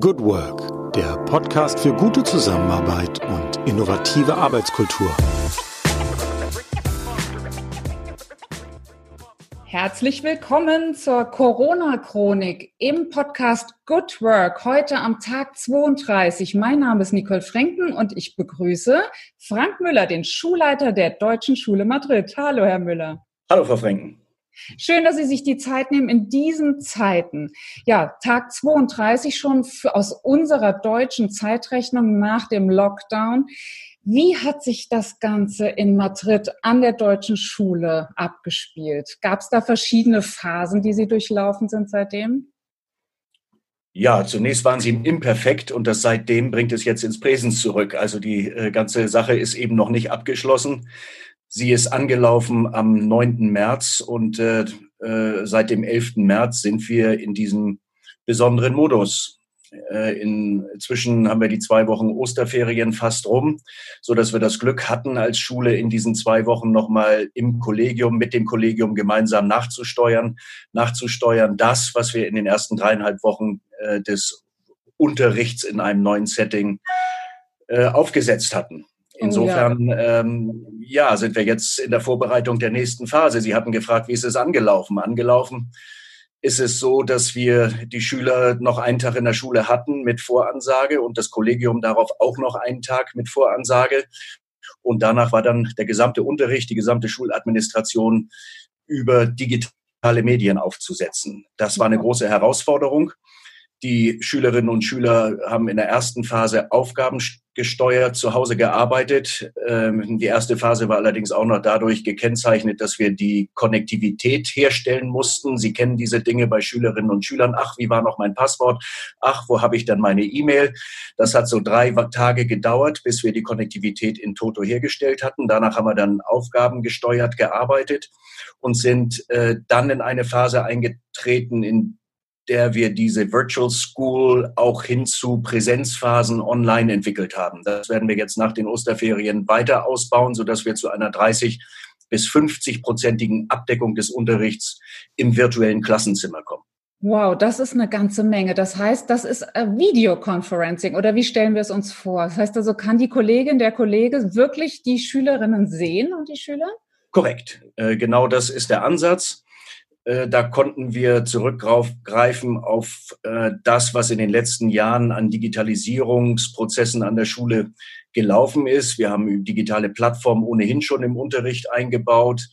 Good Work, der Podcast für gute Zusammenarbeit und innovative Arbeitskultur. Herzlich willkommen zur Corona-Chronik im Podcast Good Work, heute am Tag 32. Mein Name ist Nicole Frenken und ich begrüße Frank Müller, den Schulleiter der Deutschen Schule Madrid. Hallo, Herr Müller. Hallo, Frau Frenken. Schön, dass Sie sich die Zeit nehmen in diesen Zeiten. Ja, Tag 32 schon für, aus unserer deutschen Zeitrechnung nach dem Lockdown. Wie hat sich das Ganze in Madrid an der deutschen Schule abgespielt? Gab es da verschiedene Phasen, die Sie durchlaufen sind seitdem? Ja, zunächst waren sie imperfekt und das seitdem bringt es jetzt ins Präsens zurück. Also die äh, ganze Sache ist eben noch nicht abgeschlossen. Sie ist angelaufen am 9. März und äh, äh, seit dem 11. März sind wir in diesem besonderen Modus. Äh, inzwischen haben wir die zwei Wochen Osterferien fast rum, so dass wir das Glück hatten, als Schule in diesen zwei Wochen nochmal im Kollegium, mit dem Kollegium gemeinsam nachzusteuern, nachzusteuern, das, was wir in den ersten dreieinhalb Wochen äh, des Unterrichts in einem neuen Setting äh, aufgesetzt hatten. Insofern, ja. Ähm, ja, sind wir jetzt in der Vorbereitung der nächsten Phase. Sie hatten gefragt, wie ist es angelaufen? Angelaufen ist es so, dass wir die Schüler noch einen Tag in der Schule hatten mit Voransage und das Kollegium darauf auch noch einen Tag mit Voransage. Und danach war dann der gesamte Unterricht, die gesamte Schuladministration über digitale Medien aufzusetzen. Das war eine große Herausforderung. Die Schülerinnen und Schüler haben in der ersten Phase Aufgaben gesteuert, zu Hause gearbeitet. Ähm, die erste Phase war allerdings auch noch dadurch gekennzeichnet, dass wir die Konnektivität herstellen mussten. Sie kennen diese Dinge bei Schülerinnen und Schülern. Ach, wie war noch mein Passwort? Ach, wo habe ich dann meine E-Mail? Das hat so drei Tage gedauert, bis wir die Konnektivität in Toto hergestellt hatten. Danach haben wir dann Aufgaben gesteuert, gearbeitet und sind äh, dann in eine Phase eingetreten, in der wir diese Virtual School auch hin zu Präsenzphasen online entwickelt haben. Das werden wir jetzt nach den Osterferien weiter ausbauen, sodass wir zu einer 30 bis 50-prozentigen Abdeckung des Unterrichts im virtuellen Klassenzimmer kommen. Wow, das ist eine ganze Menge. Das heißt, das ist Videoconferencing oder wie stellen wir es uns vor? Das heißt also, kann die Kollegin, der Kollege wirklich die Schülerinnen sehen und die Schüler? Korrekt. Äh, genau das ist der Ansatz. Äh, da konnten wir zurückgreifen auf äh, das, was in den letzten Jahren an Digitalisierungsprozessen an der Schule gelaufen ist. Wir haben digitale Plattformen ohnehin schon im Unterricht eingebaut.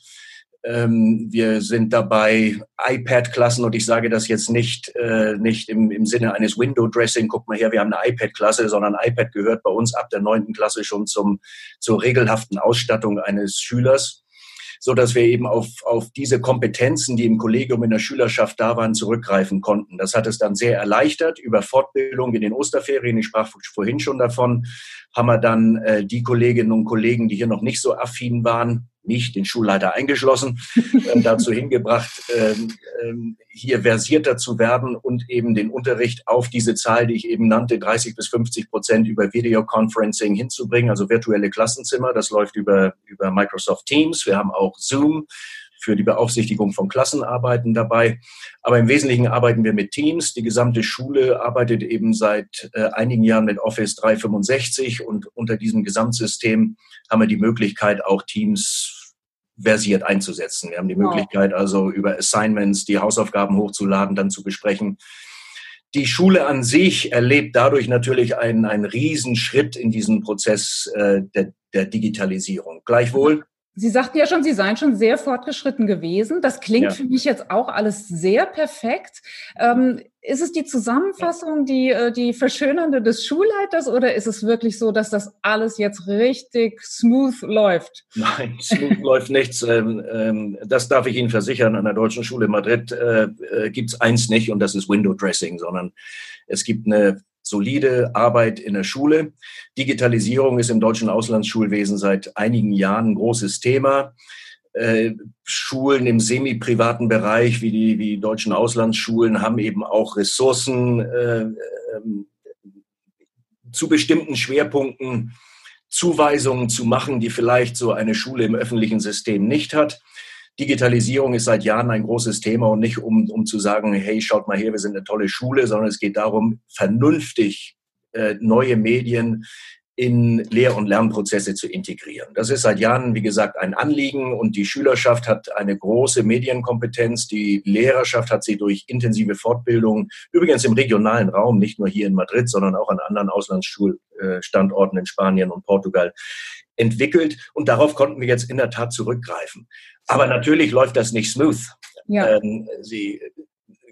Ähm, wir sind dabei iPad-Klassen und ich sage das jetzt nicht, äh, nicht im, im Sinne eines Window-Dressing, guck mal her, wir haben eine iPad-Klasse, sondern iPad gehört bei uns ab der neunten Klasse schon zum, zur regelhaften Ausstattung eines Schülers so dass wir eben auf, auf diese Kompetenzen, die im Kollegium in der Schülerschaft da waren, zurückgreifen konnten. Das hat es dann sehr erleichtert über Fortbildung in den Osterferien. Ich sprach vorhin schon davon. Haben wir dann äh, die Kolleginnen und Kollegen, die hier noch nicht so affin waren, nicht, den Schulleiter eingeschlossen, äh, dazu hingebracht, ähm, ähm, hier versierter zu werden und eben den Unterricht auf diese Zahl, die ich eben nannte, 30 bis 50 Prozent über Videoconferencing hinzubringen, also virtuelle Klassenzimmer. Das läuft über, über Microsoft Teams. Wir haben auch Zoom für die Beaufsichtigung von Klassenarbeiten dabei. Aber im Wesentlichen arbeiten wir mit Teams. Die gesamte Schule arbeitet eben seit äh, einigen Jahren mit Office 365 und unter diesem Gesamtsystem haben wir die Möglichkeit, auch Teams versiert einzusetzen. Wir haben die Möglichkeit, also über Assignments die Hausaufgaben hochzuladen, dann zu besprechen. Die Schule an sich erlebt dadurch natürlich einen, einen Riesenschritt in diesem Prozess äh, der, der Digitalisierung. Gleichwohl Sie sagten ja schon, Sie seien schon sehr fortgeschritten gewesen. Das klingt ja. für mich jetzt auch alles sehr perfekt. Ähm, ist es die Zusammenfassung, die, äh, die verschönernde des Schulleiters oder ist es wirklich so, dass das alles jetzt richtig smooth läuft? Nein, smooth läuft nichts. Ähm, ähm, das darf ich Ihnen versichern. An der Deutschen Schule Madrid äh, äh, gibt es eins nicht und das ist Window Dressing, sondern es gibt eine solide Arbeit in der Schule. Digitalisierung ist im deutschen Auslandsschulwesen seit einigen Jahren ein großes Thema. Äh, Schulen im semi-privaten Bereich, wie die, wie die deutschen Auslandsschulen, haben eben auch Ressourcen äh, äh, zu bestimmten Schwerpunkten Zuweisungen zu machen, die vielleicht so eine Schule im öffentlichen System nicht hat. Digitalisierung ist seit Jahren ein großes Thema und nicht um, um zu sagen, hey, schaut mal her, wir sind eine tolle Schule, sondern es geht darum, vernünftig äh, neue Medien in Lehr- und Lernprozesse zu integrieren. Das ist seit Jahren, wie gesagt, ein Anliegen und die Schülerschaft hat eine große Medienkompetenz. Die Lehrerschaft hat sie durch intensive Fortbildung, übrigens im regionalen Raum, nicht nur hier in Madrid, sondern auch an anderen Auslandsschulstandorten in Spanien und Portugal entwickelt. Und darauf konnten wir jetzt in der Tat zurückgreifen. Aber natürlich läuft das nicht smooth. Ja. Ähm, sie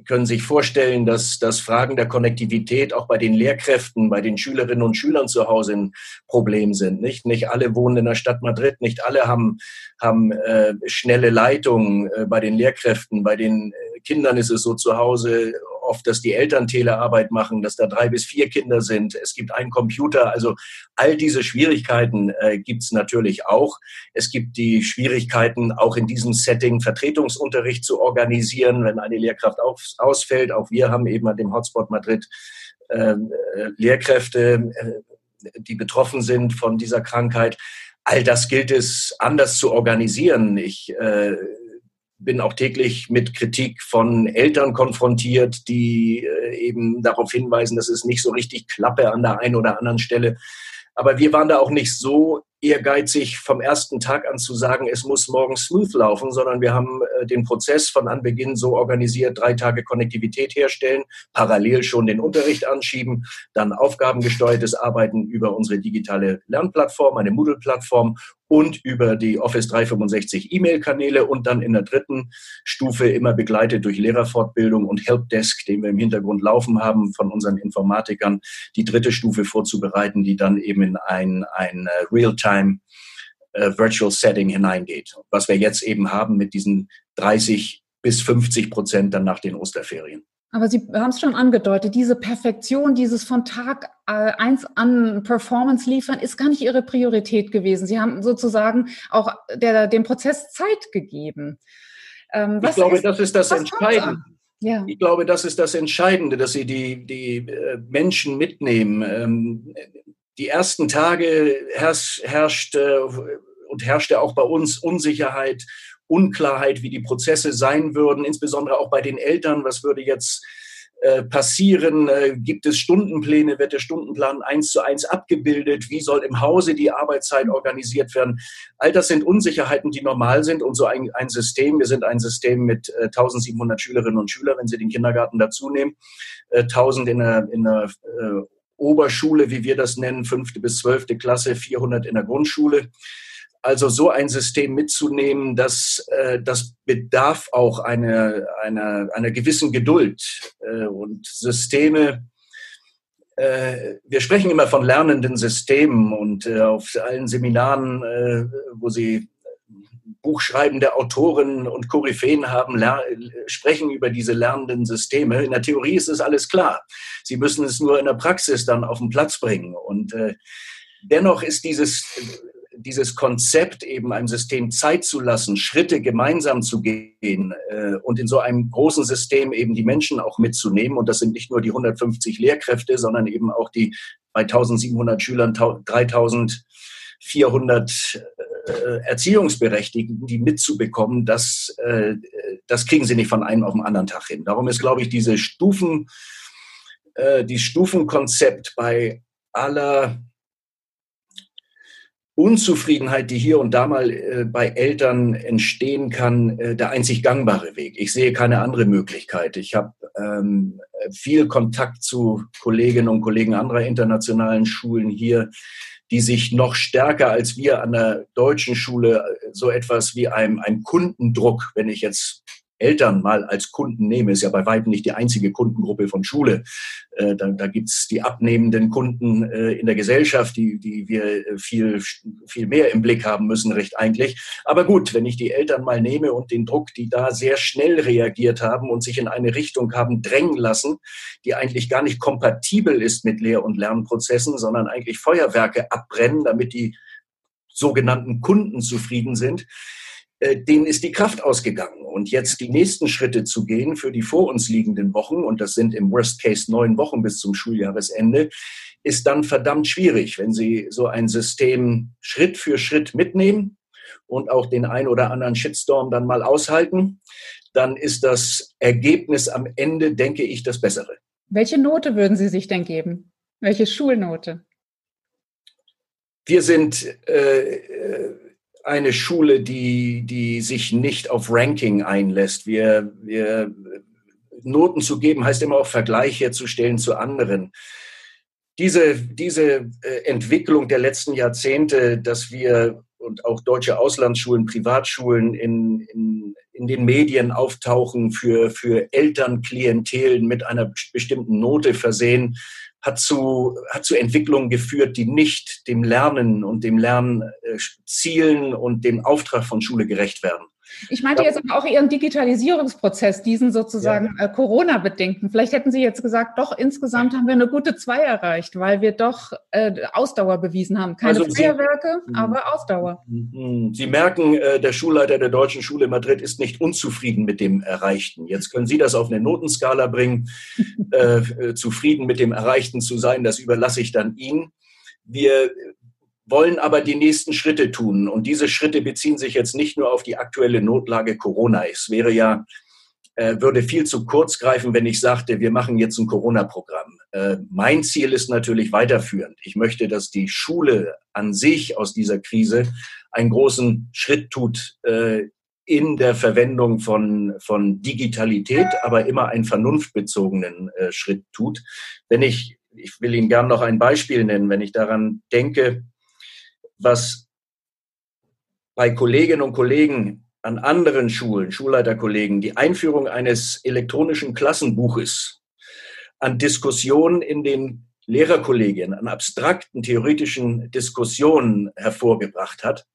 können sich vorstellen, dass, dass Fragen der Konnektivität auch bei den Lehrkräften, bei den Schülerinnen und Schülern zu Hause ein Problem sind. Nicht, nicht alle wohnen in der Stadt Madrid, nicht alle haben, haben äh, schnelle Leitungen äh, bei den Lehrkräften, bei den äh, Kindern ist es so zu Hause oft, dass die Eltern Telearbeit machen, dass da drei bis vier Kinder sind. Es gibt einen Computer. Also all diese Schwierigkeiten äh, gibt es natürlich auch. Es gibt die Schwierigkeiten, auch in diesem Setting Vertretungsunterricht zu organisieren, wenn eine Lehrkraft auf, ausfällt. Auch wir haben eben an dem Hotspot Madrid ähm, äh, Lehrkräfte, äh, die betroffen sind von dieser Krankheit. All das gilt es anders zu organisieren. Ich äh, bin auch täglich mit Kritik von Eltern konfrontiert, die äh, eben darauf hinweisen, dass es nicht so richtig klappe an der einen oder anderen Stelle. Aber wir waren da auch nicht so ehrgeizig vom ersten Tag an zu sagen, es muss morgen smooth laufen, sondern wir haben äh, den Prozess von Anbeginn so organisiert, drei Tage Konnektivität herstellen, parallel schon den Unterricht anschieben, dann aufgabengesteuertes Arbeiten über unsere digitale Lernplattform, eine Moodle-Plattform und über die Office 365 E-Mail-Kanäle und dann in der dritten Stufe immer begleitet durch Lehrerfortbildung und Helpdesk, den wir im Hintergrund laufen haben von unseren Informatikern, die dritte Stufe vorzubereiten, die dann eben in ein, ein äh, Real-Time Real-Time äh, Virtual Setting hineingeht. Was wir jetzt eben haben mit diesen 30 bis 50 Prozent dann nach den Osterferien. Aber Sie haben es schon angedeutet, diese Perfektion, dieses von Tag äh, eins an Performance liefern, ist gar nicht Ihre Priorität gewesen. Sie haben sozusagen auch der, dem Prozess Zeit gegeben. Ähm, ich glaube, ist, das ist das Entscheidende. Ja. Ich glaube, das ist das Entscheidende, dass Sie die, die äh, Menschen mitnehmen. Ähm, die ersten Tage herrscht, herrscht äh, und herrschte auch bei uns Unsicherheit, Unklarheit, wie die Prozesse sein würden, insbesondere auch bei den Eltern. Was würde jetzt äh, passieren? Äh, gibt es Stundenpläne? Wird der Stundenplan eins zu eins abgebildet? Wie soll im Hause die Arbeitszeit organisiert werden? All das sind Unsicherheiten, die normal sind und so ein, ein System. Wir sind ein System mit äh, 1700 Schülerinnen und Schülern, wenn Sie den Kindergarten dazu nehmen, äh, 1000 in der, in der äh, Oberschule, wie wir das nennen, fünfte bis zwölfte Klasse, 400 in der Grundschule. Also so ein System mitzunehmen, das, äh, das bedarf auch einer, einer, einer gewissen Geduld. Äh, und Systeme, äh, wir sprechen immer von lernenden Systemen und äh, auf allen Seminaren, äh, wo Sie buchschreibende Autoren und Koryphäen haben, sprechen über diese lernenden Systeme. In der Theorie ist es alles klar. Sie müssen es nur in der Praxis dann auf den Platz bringen. Und äh, dennoch ist dieses, dieses Konzept, eben einem System Zeit zu lassen, Schritte gemeinsam zu gehen äh, und in so einem großen System eben die Menschen auch mitzunehmen. Und das sind nicht nur die 150 Lehrkräfte, sondern eben auch die bei 1700 Schülern 3400 äh, Erziehungsberechtigten, die mitzubekommen, das, äh, das kriegen sie nicht von einem auf den anderen Tag hin. Darum ist, glaube ich, diese Stufen, äh, die Stufenkonzept bei aller Unzufriedenheit, die hier und da mal äh, bei Eltern entstehen kann, äh, der einzig gangbare Weg. Ich sehe keine andere Möglichkeit. Ich habe ähm, viel Kontakt zu Kolleginnen und Kollegen anderer internationalen Schulen hier, die sich noch stärker als wir an der deutschen Schule so etwas wie einem, einem Kundendruck, wenn ich jetzt Eltern mal als Kunden nehme, ist ja bei weitem nicht die einzige Kundengruppe von Schule. Äh, da da gibt's die abnehmenden Kunden äh, in der Gesellschaft, die, die wir viel, viel mehr im Blick haben müssen, recht eigentlich. Aber gut, wenn ich die Eltern mal nehme und den Druck, die da sehr schnell reagiert haben und sich in eine Richtung haben drängen lassen, die eigentlich gar nicht kompatibel ist mit Lehr- und Lernprozessen, sondern eigentlich Feuerwerke abbrennen, damit die sogenannten Kunden zufrieden sind, äh, denen ist die Kraft ausgegangen. Und jetzt die nächsten Schritte zu gehen für die vor uns liegenden Wochen, und das sind im Worst Case neun Wochen bis zum Schuljahresende, ist dann verdammt schwierig, wenn Sie so ein System Schritt für Schritt mitnehmen und auch den ein oder anderen Shitstorm dann mal aushalten, dann ist das Ergebnis am Ende, denke ich, das Bessere. Welche Note würden Sie sich denn geben? Welche Schulnote? Wir sind äh, eine Schule, die, die sich nicht auf Ranking einlässt. Wir, wir Noten zu geben heißt immer auch Vergleich herzustellen zu anderen. Diese, diese äh, Entwicklung der letzten Jahrzehnte, dass wir und auch deutsche Auslandsschulen, Privatschulen in, in, in den Medien auftauchen, für, für Elternklientelen mit einer bestimmten Note versehen, hat zu, hat zu Entwicklungen geführt, die nicht dem Lernen und dem Lernzielen und dem Auftrag von Schule gerecht werden. Ich meinte jetzt aber auch Ihren Digitalisierungsprozess, diesen sozusagen ja. äh, Corona-bedingten. Vielleicht hätten Sie jetzt gesagt, doch, insgesamt haben wir eine gute Zwei erreicht, weil wir doch äh, Ausdauer bewiesen haben. Keine also Feuerwerke, Sie, aber Ausdauer. Mhm. Sie merken, äh, der Schulleiter der Deutschen Schule Madrid ist nicht unzufrieden mit dem Erreichten. Jetzt können Sie das auf eine Notenskala bringen. Äh, äh, zufrieden mit dem Erreichten zu sein, das überlasse ich dann Ihnen. Wir wollen aber die nächsten Schritte tun. Und diese Schritte beziehen sich jetzt nicht nur auf die aktuelle Notlage Corona. Es wäre ja, äh, würde viel zu kurz greifen, wenn ich sagte, wir machen jetzt ein Corona-Programm. Äh, mein Ziel ist natürlich weiterführend. Ich möchte, dass die Schule an sich aus dieser Krise einen großen Schritt tut äh, in der Verwendung von, von Digitalität, aber immer einen vernunftbezogenen äh, Schritt tut. Wenn ich, ich will Ihnen gern noch ein Beispiel nennen, wenn ich daran denke, was bei Kolleginnen und Kollegen an anderen Schulen, Schulleiterkollegen, die Einführung eines elektronischen Klassenbuches, an Diskussionen in den Lehrerkollegien, an abstrakten theoretischen Diskussionen hervorgebracht hat,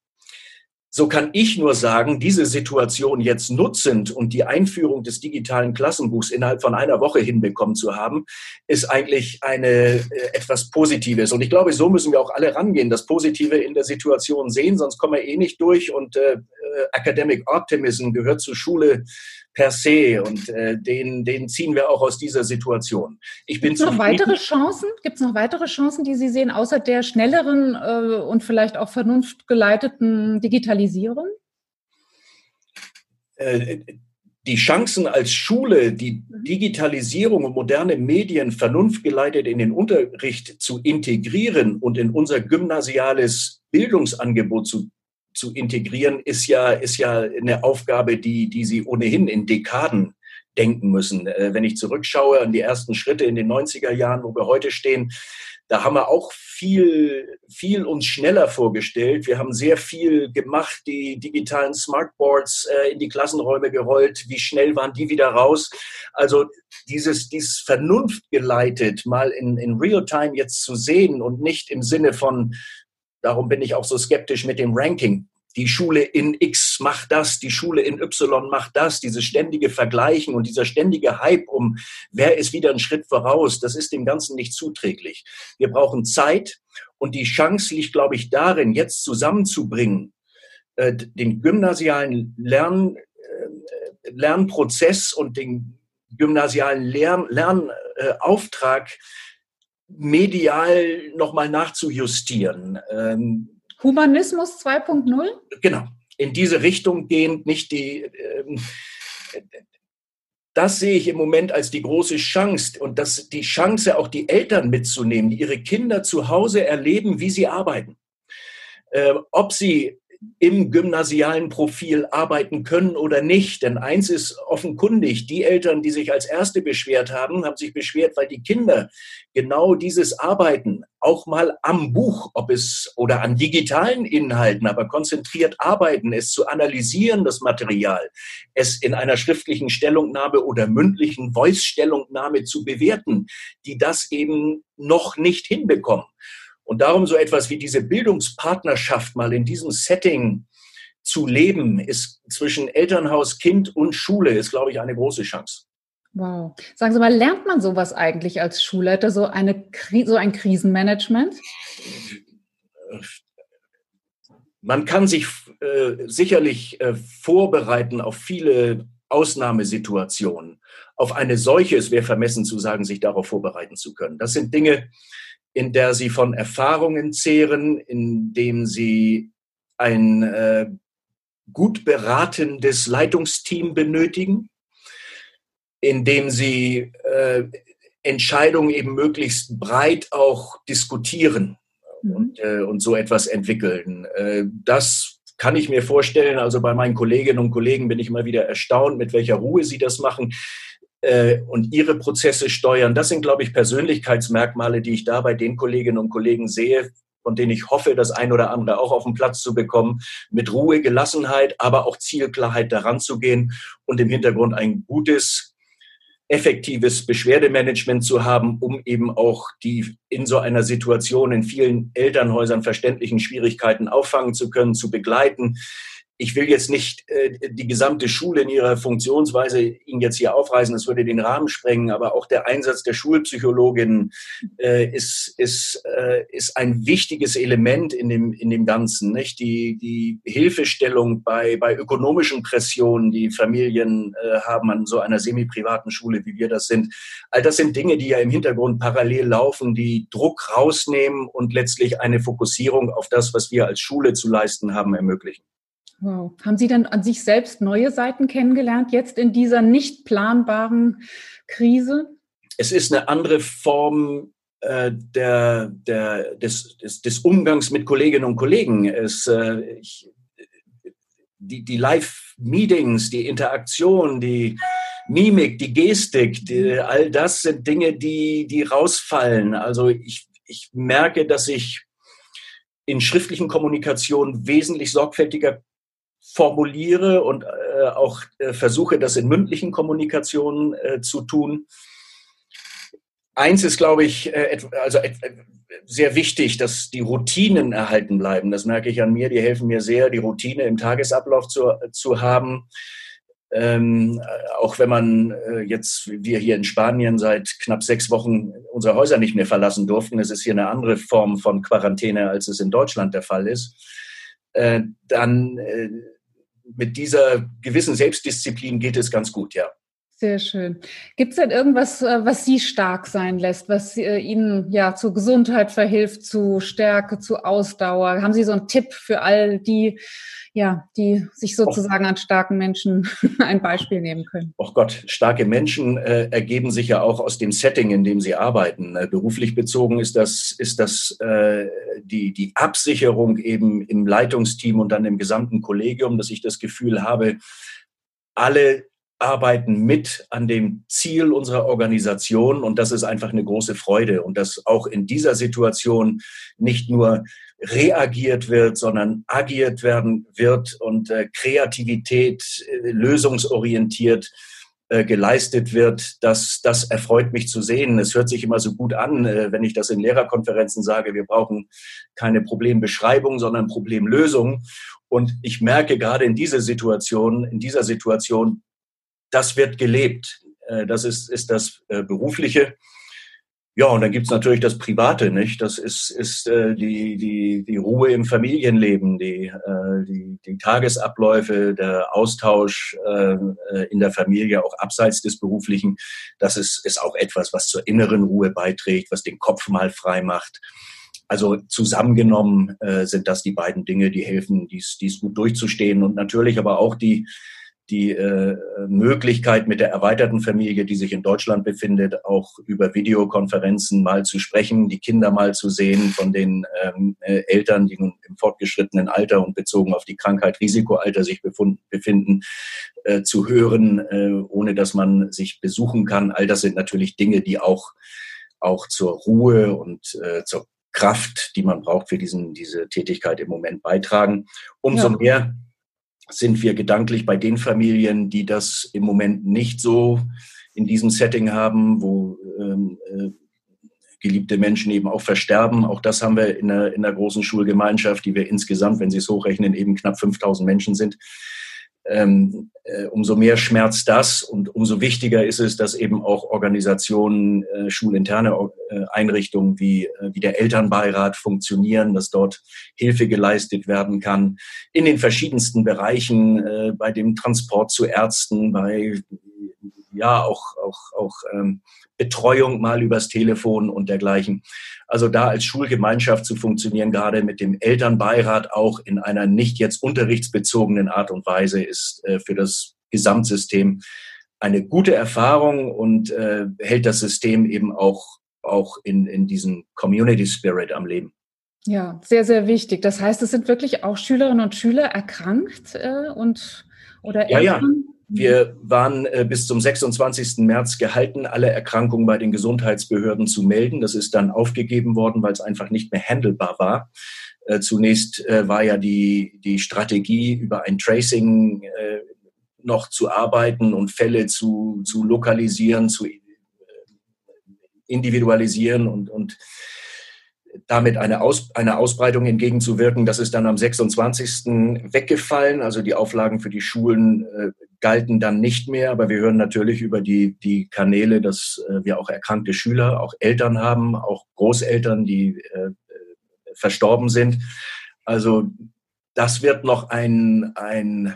so kann ich nur sagen, diese Situation jetzt nutzend und die Einführung des digitalen Klassenbuchs innerhalb von einer Woche hinbekommen zu haben, ist eigentlich eine äh, etwas Positives. Und ich glaube, so müssen wir auch alle rangehen, das Positive in der Situation sehen, sonst kommen wir eh nicht durch. Und äh, Academic Optimism gehört zur Schule per se und äh, den, den ziehen wir auch aus dieser Situation. Ich bin Gibt es noch weitere Chancen? Gibt es noch weitere Chancen, die Sie sehen, außer der schnelleren äh, und vielleicht auch vernunftgeleiteten Digitalisierung? Äh, die Chancen als Schule, die mhm. Digitalisierung und moderne Medien vernunftgeleitet in den Unterricht zu integrieren und in unser gymnasiales Bildungsangebot zu zu integrieren, ist ja, ist ja eine Aufgabe, die, die sie ohnehin in Dekaden denken müssen. Äh, wenn ich zurückschaue an die ersten Schritte in den 90er Jahren, wo wir heute stehen, da haben wir auch viel, viel uns schneller vorgestellt. Wir haben sehr viel gemacht, die digitalen Smartboards äh, in die Klassenräume gerollt. Wie schnell waren die wieder raus? Also dieses, dieses Vernunft geleitet, mal in, in Realtime jetzt zu sehen und nicht im Sinne von Darum bin ich auch so skeptisch mit dem Ranking. Die Schule in X macht das, die Schule in Y macht das, dieses ständige Vergleichen und dieser ständige Hype um, wer ist wieder einen Schritt voraus, das ist dem Ganzen nicht zuträglich. Wir brauchen Zeit und die Chance liegt, glaube ich, darin, jetzt zusammenzubringen, äh, den gymnasialen Lern, äh, Lernprozess und den gymnasialen Lern, Lernauftrag medial nochmal nachzujustieren. Ähm, Humanismus 2.0? Genau, in diese Richtung gehend, nicht die. Ähm, das sehe ich im Moment als die große Chance und das, die Chance, auch die Eltern mitzunehmen, die ihre Kinder zu Hause erleben, wie sie arbeiten. Äh, ob sie im gymnasialen Profil arbeiten können oder nicht. Denn eins ist offenkundig, die Eltern, die sich als Erste beschwert haben, haben sich beschwert, weil die Kinder genau dieses Arbeiten auch mal am Buch, ob es oder an digitalen Inhalten, aber konzentriert arbeiten, es zu analysieren, das Material, es in einer schriftlichen Stellungnahme oder mündlichen Voice-Stellungnahme zu bewerten, die das eben noch nicht hinbekommen. Und darum so etwas wie diese Bildungspartnerschaft mal in diesem Setting zu leben, ist zwischen Elternhaus, Kind und Schule, ist, glaube ich, eine große Chance. Wow. Sagen Sie mal, lernt man sowas eigentlich als Schulleiter, so, eine, so ein Krisenmanagement? Man kann sich äh, sicherlich äh, vorbereiten auf viele Ausnahmesituationen. Auf eine solche, es wäre vermessen zu sagen, sich darauf vorbereiten zu können. Das sind Dinge, in der sie von Erfahrungen zehren, in dem sie ein äh, gut beratendes Leitungsteam benötigen, in dem sie äh, Entscheidungen eben möglichst breit auch diskutieren mhm. und, äh, und so etwas entwickeln. Äh, das kann ich mir vorstellen. Also bei meinen Kolleginnen und Kollegen bin ich immer wieder erstaunt, mit welcher Ruhe sie das machen äh, und ihre Prozesse steuern. Das sind, glaube ich, Persönlichkeitsmerkmale, die ich da bei den Kolleginnen und Kollegen sehe, von denen ich hoffe, das ein oder andere auch auf den Platz zu bekommen, mit Ruhe, Gelassenheit, aber auch Zielklarheit daran zu gehen und im Hintergrund ein gutes, effektives Beschwerdemanagement zu haben, um eben auch die in so einer Situation in vielen Elternhäusern verständlichen Schwierigkeiten auffangen zu können, zu begleiten, ich will jetzt nicht äh, die gesamte Schule in ihrer Funktionsweise Ihnen jetzt hier aufreißen, das würde den Rahmen sprengen, aber auch der Einsatz der Schulpsychologin äh, ist, ist, äh, ist ein wichtiges Element in dem, in dem Ganzen. Nicht? Die, die Hilfestellung bei, bei ökonomischen Pressionen, die Familien äh, haben an so einer semi-privaten Schule, wie wir das sind. All das sind Dinge, die ja im Hintergrund parallel laufen, die Druck rausnehmen und letztlich eine Fokussierung auf das, was wir als Schule zu leisten haben, ermöglichen. Wow. Haben Sie dann an sich selbst neue Seiten kennengelernt, jetzt in dieser nicht planbaren Krise? Es ist eine andere Form äh, der, der, des, des, des, Umgangs mit Kolleginnen und Kollegen. Es, äh, ich, die, die Live-Meetings, die Interaktion, die Mimik, die Gestik, die, all das sind Dinge, die, die rausfallen. Also ich, ich merke, dass ich in schriftlichen Kommunikation wesentlich sorgfältiger formuliere und äh, auch äh, versuche, das in mündlichen Kommunikationen äh, zu tun. Eins ist, glaube ich, äh, also sehr wichtig, dass die Routinen erhalten bleiben. Das merke ich an mir. Die helfen mir sehr, die Routine im Tagesablauf zu, zu haben. Ähm, auch wenn man äh, jetzt, wir hier in Spanien seit knapp sechs Wochen unsere Häuser nicht mehr verlassen durften, es ist hier eine andere Form von Quarantäne, als es in Deutschland der Fall ist, äh, dann äh, mit dieser gewissen Selbstdisziplin geht es ganz gut, ja. Sehr schön. Gibt es denn irgendwas, äh, was Sie stark sein lässt, was äh, Ihnen ja zur Gesundheit verhilft, zu Stärke, zu Ausdauer? Haben Sie so einen Tipp für all die, ja, die sich sozusagen an starken Menschen ein Beispiel nehmen können? Oh Gott, starke Menschen äh, ergeben sich ja auch aus dem Setting, in dem sie arbeiten. Äh, beruflich bezogen ist das, ist das äh, die, die Absicherung eben im Leitungsteam und dann im gesamten Kollegium, dass ich das Gefühl habe, alle arbeiten mit an dem Ziel unserer Organisation und das ist einfach eine große Freude und dass auch in dieser Situation nicht nur reagiert wird, sondern agiert werden wird und äh, Kreativität äh, lösungsorientiert äh, geleistet wird, das, das erfreut mich zu sehen. Es hört sich immer so gut an, äh, wenn ich das in Lehrerkonferenzen sage, wir brauchen keine Problembeschreibung, sondern Problemlösung. Und ich merke gerade in dieser Situation, in dieser Situation, das wird gelebt. Äh, das ist, ist das äh, Berufliche. Ja, und dann gibt's natürlich das Private, nicht? Das ist, ist äh, die, die, die Ruhe im Familienleben, die, äh, die, die Tagesabläufe, der Austausch äh, in der Familie, auch abseits des Beruflichen. Das ist, ist auch etwas, was zur inneren Ruhe beiträgt, was den Kopf mal frei macht. Also zusammengenommen äh, sind das die beiden Dinge, die helfen, dies, dies gut durchzustehen und natürlich aber auch die, die äh, Möglichkeit mit der erweiterten Familie, die sich in Deutschland befindet, auch über Videokonferenzen mal zu sprechen, die Kinder mal zu sehen von den ähm, äh, Eltern, die nun im fortgeschrittenen Alter und bezogen auf die Krankheit Risikoalter sich befunden, befinden, äh, zu hören, äh, ohne dass man sich besuchen kann. All das sind natürlich Dinge, die auch, auch zur Ruhe und äh, zur Kraft, die man braucht für diesen, diese Tätigkeit im Moment beitragen. Umso ja. mehr sind wir gedanklich bei den Familien, die das im Moment nicht so in diesem Setting haben, wo ähm, äh, geliebte Menschen eben auch versterben. Auch das haben wir in der, in der großen Schulgemeinschaft, die wir insgesamt, wenn Sie es hochrechnen, eben knapp 5000 Menschen sind ähm, äh, umso mehr schmerzt das und umso wichtiger ist es, dass eben auch Organisationen, äh, schulinterne äh, Einrichtungen wie, äh, wie der Elternbeirat funktionieren, dass dort Hilfe geleistet werden kann. In den verschiedensten Bereichen, äh, bei dem Transport zu Ärzten, bei ja auch, auch, auch ähm, Betreuung mal übers Telefon und dergleichen. Also da als Schulgemeinschaft zu funktionieren, gerade mit dem Elternbeirat auch in einer nicht jetzt unterrichtsbezogenen Art und Weise, ist äh, für das Gesamtsystem eine gute Erfahrung und äh, hält das System eben auch, auch in, in diesem Community Spirit am Leben. Ja, sehr, sehr wichtig. Das heißt, es sind wirklich auch Schülerinnen und Schüler erkrankt äh, und oder Eltern? Ja, ja. Wir waren äh, bis zum 26. März gehalten, alle Erkrankungen bei den Gesundheitsbehörden zu melden. Das ist dann aufgegeben worden, weil es einfach nicht mehr handelbar war. Äh, zunächst äh, war ja die, die Strategie, über ein Tracing äh, noch zu arbeiten und Fälle zu, zu lokalisieren, zu äh, individualisieren und, und damit eine, Aus, eine Ausbreitung entgegenzuwirken. Das ist dann am 26. weggefallen. Also die Auflagen für die Schulen äh, galten dann nicht mehr. Aber wir hören natürlich über die, die Kanäle, dass äh, wir auch erkrankte Schüler, auch Eltern haben, auch Großeltern, die äh, verstorben sind. Also das wird noch ein, ein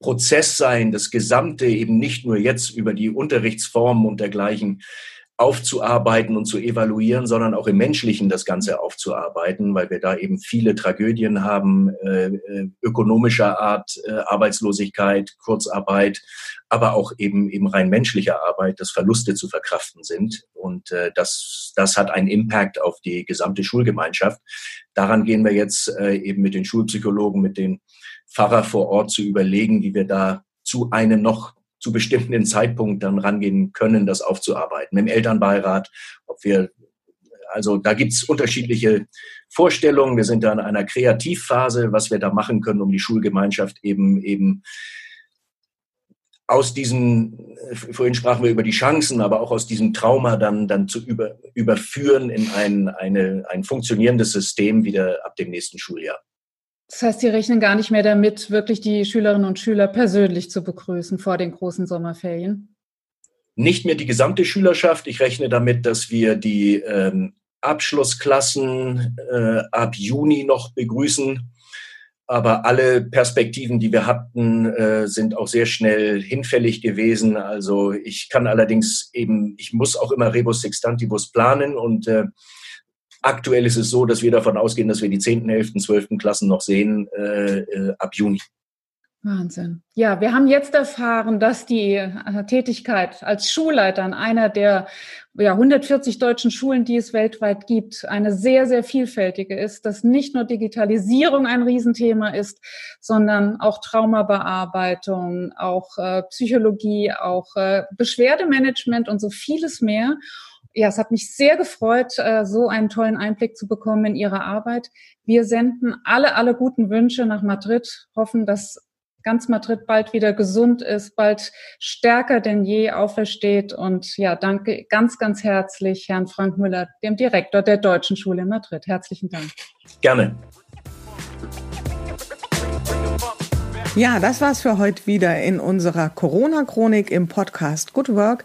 Prozess sein, das Gesamte eben nicht nur jetzt über die Unterrichtsformen und dergleichen aufzuarbeiten und zu evaluieren, sondern auch im Menschlichen das Ganze aufzuarbeiten, weil wir da eben viele Tragödien haben, äh, äh, ökonomischer Art, äh, Arbeitslosigkeit, Kurzarbeit, aber auch eben eben rein menschlicher Arbeit, dass Verluste zu verkraften sind. Und äh, das, das hat einen Impact auf die gesamte Schulgemeinschaft. Daran gehen wir jetzt äh, eben mit den Schulpsychologen, mit den Pfarrer vor Ort zu überlegen, wie wir da zu einem noch zu bestimmten Zeitpunkt dann rangehen können, das aufzuarbeiten. Dem Elternbeirat, ob wir, also da gibt's unterschiedliche Vorstellungen. Wir sind da in einer Kreativphase, was wir da machen können, um die Schulgemeinschaft eben, eben aus diesen, vorhin sprachen wir über die Chancen, aber auch aus diesem Trauma dann, dann zu über, überführen in ein, eine, ein funktionierendes System wieder ab dem nächsten Schuljahr. Das heißt, Sie rechnen gar nicht mehr damit, wirklich die Schülerinnen und Schüler persönlich zu begrüßen vor den großen Sommerferien? Nicht mehr die gesamte Schülerschaft. Ich rechne damit, dass wir die ähm, Abschlussklassen äh, ab Juni noch begrüßen. Aber alle Perspektiven, die wir hatten, äh, sind auch sehr schnell hinfällig gewesen. Also ich kann allerdings eben, ich muss auch immer Rebus Sextantibus planen und äh, Aktuell ist es so, dass wir davon ausgehen, dass wir die 10., 11., 12. Klassen noch sehen äh, äh, ab Juni. Wahnsinn. Ja, wir haben jetzt erfahren, dass die äh, Tätigkeit als Schulleiter an einer der ja, 140 deutschen Schulen, die es weltweit gibt, eine sehr, sehr vielfältige ist, dass nicht nur Digitalisierung ein Riesenthema ist, sondern auch Traumabearbeitung, auch äh, Psychologie, auch äh, Beschwerdemanagement und so vieles mehr ja, es hat mich sehr gefreut, äh, so einen tollen Einblick zu bekommen in Ihre Arbeit. Wir senden alle, alle guten Wünsche nach Madrid, hoffen, dass ganz Madrid bald wieder gesund ist, bald stärker denn je aufersteht. Und ja, danke ganz, ganz herzlich Herrn Frank Müller, dem Direktor der Deutschen Schule in Madrid. Herzlichen Dank. Gerne. Ja, das war's für heute wieder in unserer Corona-Chronik im Podcast Good Work